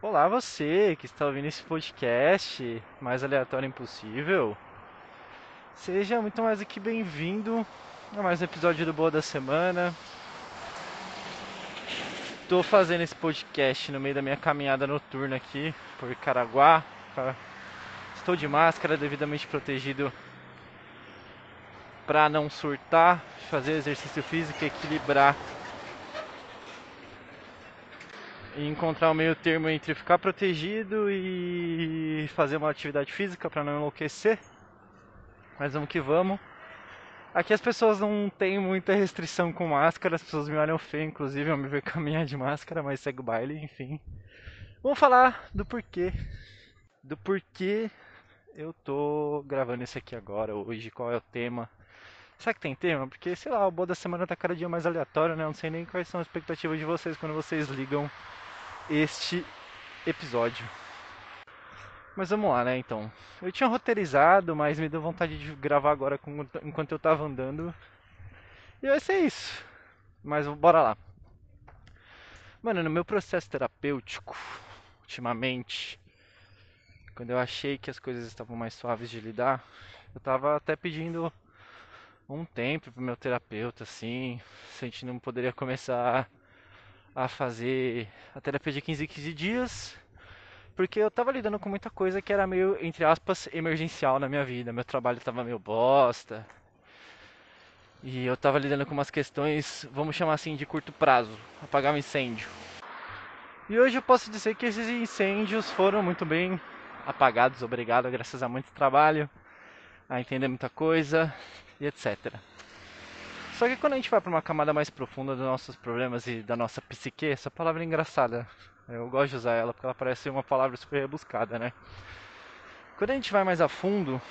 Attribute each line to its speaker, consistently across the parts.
Speaker 1: Olá, você que está ouvindo esse podcast mais aleatório impossível. Seja muito mais que bem-vindo a mais um episódio do Boa da Semana. Estou fazendo esse podcast no meio da minha caminhada noturna aqui por Caraguá. Estou de máscara, devidamente protegido para não surtar, fazer exercício físico e equilibrar e encontrar o meio termo entre ficar protegido e fazer uma atividade física para não enlouquecer. Mas vamos que vamos. Aqui as pessoas não têm muita restrição com máscara, as pessoas me olham feio, inclusive, eu me ver caminhar de máscara, mas segue o baile, enfim. Vamos falar do porquê. Do porquê eu tô gravando isso aqui agora, hoje, qual é o tema. Será que tem tema? Porque, sei lá, o boa da semana tá cada dia mais aleatório, né? Eu não sei nem quais são as expectativas de vocês quando vocês ligam este episódio. Mas vamos lá, né? Então, eu tinha roteirizado, mas me deu vontade de gravar agora enquanto eu tava andando. E vai ser isso. Mas bora lá. Mano, no meu processo terapêutico, ultimamente, quando eu achei que as coisas estavam mais suaves de lidar, eu tava até pedindo um tempo pro meu terapeuta, assim, se a gente não poderia começar a fazer a terapia de 15 em 15 dias, porque eu tava lidando com muita coisa que era meio, entre aspas, emergencial na minha vida. Meu trabalho tava meio bosta. E eu tava lidando com umas questões, vamos chamar assim, de curto prazo, apagar um incêndio. E hoje eu posso dizer que esses incêndios foram muito bem apagados, obrigado, graças a muito trabalho, a entender muita coisa e etc. Só que quando a gente vai para uma camada mais profunda dos nossos problemas e da nossa psique, essa palavra é engraçada. Eu gosto de usar ela porque ela parece uma palavra super rebuscada, né? Quando a gente vai mais a fundo,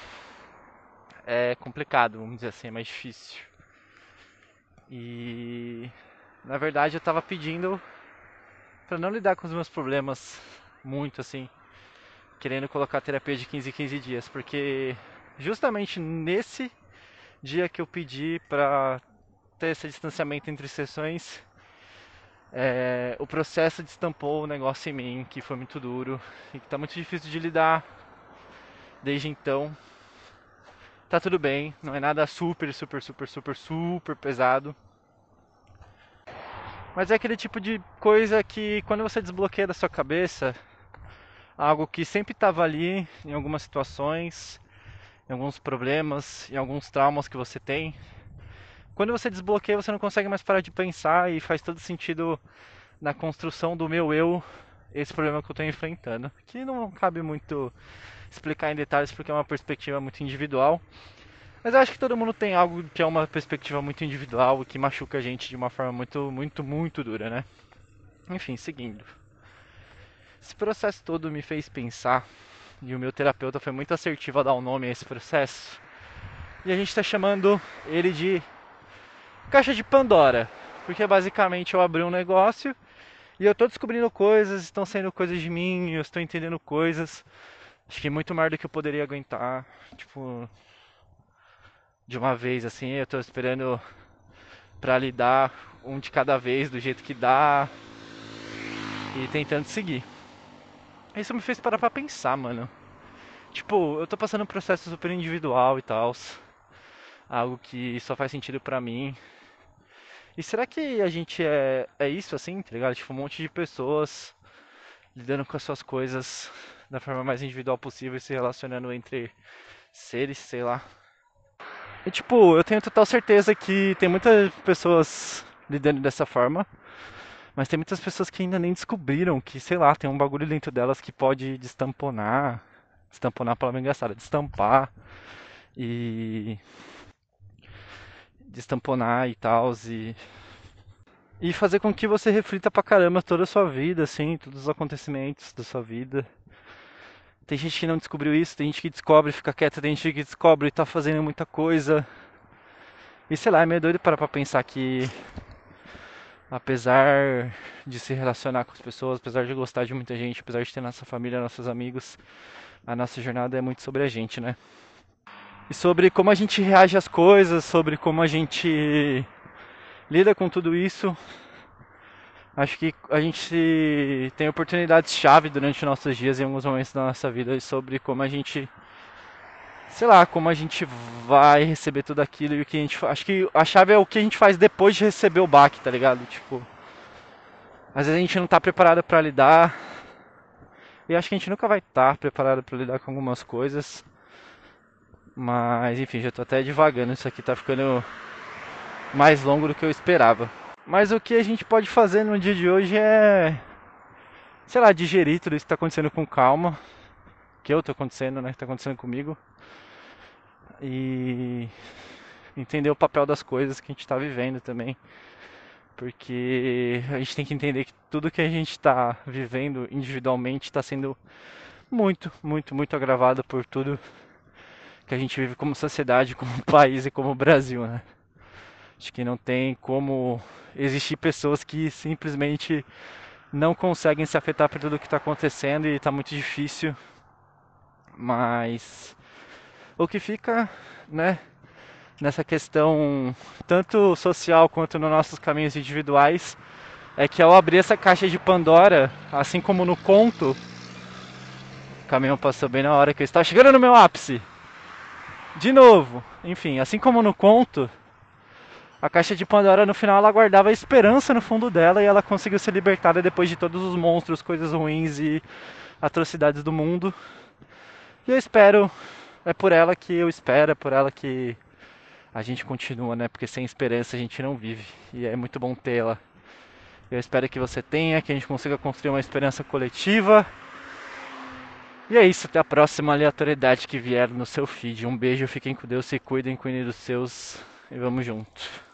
Speaker 1: é complicado, vamos dizer assim, é mais difícil. E na verdade eu estava pedindo para não lidar com os meus problemas muito assim, querendo colocar terapia de 15 em 15 dias, porque justamente nesse dia que eu pedi para ter esse distanciamento entre sessões, é, o processo destampou um negócio em mim que foi muito duro e que está muito difícil de lidar desde então. Tá tudo bem, não é nada super, super, super, super, super pesado. Mas é aquele tipo de coisa que quando você desbloqueia da sua cabeça algo que sempre estava ali em algumas situações, em alguns problemas, em alguns traumas que você tem, quando você desbloqueia, você não consegue mais parar de pensar e faz todo sentido na construção do meu eu esse problema que eu estou enfrentando. Que não cabe muito explicar em detalhes porque é uma perspectiva muito individual. Mas eu acho que todo mundo tem algo que é uma perspectiva muito individual e que machuca a gente de uma forma muito, muito, muito dura, né? Enfim, seguindo. Esse processo todo me fez pensar, e o meu terapeuta foi muito assertivo a dar o um nome a esse processo. E a gente está chamando ele de caixa de Pandora, porque basicamente eu abri um negócio e eu estou descobrindo coisas, estão saindo coisas de mim, eu estou entendendo coisas. Acho que muito mais do que eu poderia aguentar, tipo, de uma vez assim, eu estou esperando para lidar um de cada vez do jeito que dá e tentando seguir. Isso me fez parar pra pensar, mano. Tipo, eu tô passando um processo super individual e tal. Algo que só faz sentido pra mim. E será que a gente é, é isso assim, tá ligado? Tipo, um monte de pessoas lidando com as suas coisas da forma mais individual possível e se relacionando entre seres, sei lá. E tipo, eu tenho total certeza que tem muitas pessoas lidando dessa forma, mas tem muitas pessoas que ainda nem descobriram que, sei lá, tem um bagulho dentro delas que pode destamponar, destamponar a palavra engraçada, destampar e destamponar e tal, e, e fazer com que você reflita pra caramba toda a sua vida, assim, todos os acontecimentos da sua vida. Tem gente que não descobriu isso, tem gente que descobre fica quieta, tem gente que descobre e tá fazendo muita coisa. E sei lá, é meio doido parar pra pensar que apesar de se relacionar com as pessoas, apesar de gostar de muita gente, apesar de ter nossa família, nossos amigos, a nossa jornada é muito sobre a gente, né? E sobre como a gente reage às coisas, sobre como a gente lida com tudo isso. Acho que a gente tem oportunidades chave durante nossos dias em alguns momentos da nossa vida sobre como a gente sei lá, como a gente vai receber tudo aquilo e o que a gente acho que a chave é o que a gente faz depois de receber o baque, tá ligado? Tipo, às vezes a gente não tá preparado para lidar. E acho que a gente nunca vai estar tá preparado para lidar com algumas coisas. Mas enfim, já tô até devagando, isso aqui tá ficando mais longo do que eu esperava. Mas o que a gente pode fazer no dia de hoje é, sei lá, digerir tudo isso que tá acontecendo com calma. Que eu tô acontecendo, né? Que tá acontecendo comigo. E entender o papel das coisas que a gente está vivendo também. Porque a gente tem que entender que tudo que a gente está vivendo individualmente está sendo muito, muito, muito agravado por tudo que a gente vive como sociedade, como país e como Brasil, né? Acho que não tem como existir pessoas que simplesmente não conseguem se afetar por tudo que está acontecendo e está muito difícil. Mas o que fica, né, nessa questão tanto social quanto nos nossos caminhos individuais é que ao abrir essa caixa de Pandora, assim como no conto, o caminhão passou bem na hora que eu estava chegando no meu ápice. De novo, enfim, assim como no conto, a caixa de Pandora no final ela guardava a esperança no fundo dela e ela conseguiu ser libertada depois de todos os monstros, coisas ruins e atrocidades do mundo. E eu espero, é por ela que eu espero, é por ela que a gente continua, né? Porque sem esperança a gente não vive. E é muito bom tê-la. Eu espero que você tenha, que a gente consiga construir uma esperança coletiva e é isso, até a próxima aleatoriedade que vier no seu feed. Um beijo, fiquem com Deus, se cuidem, cuidem dos seus e vamos junto.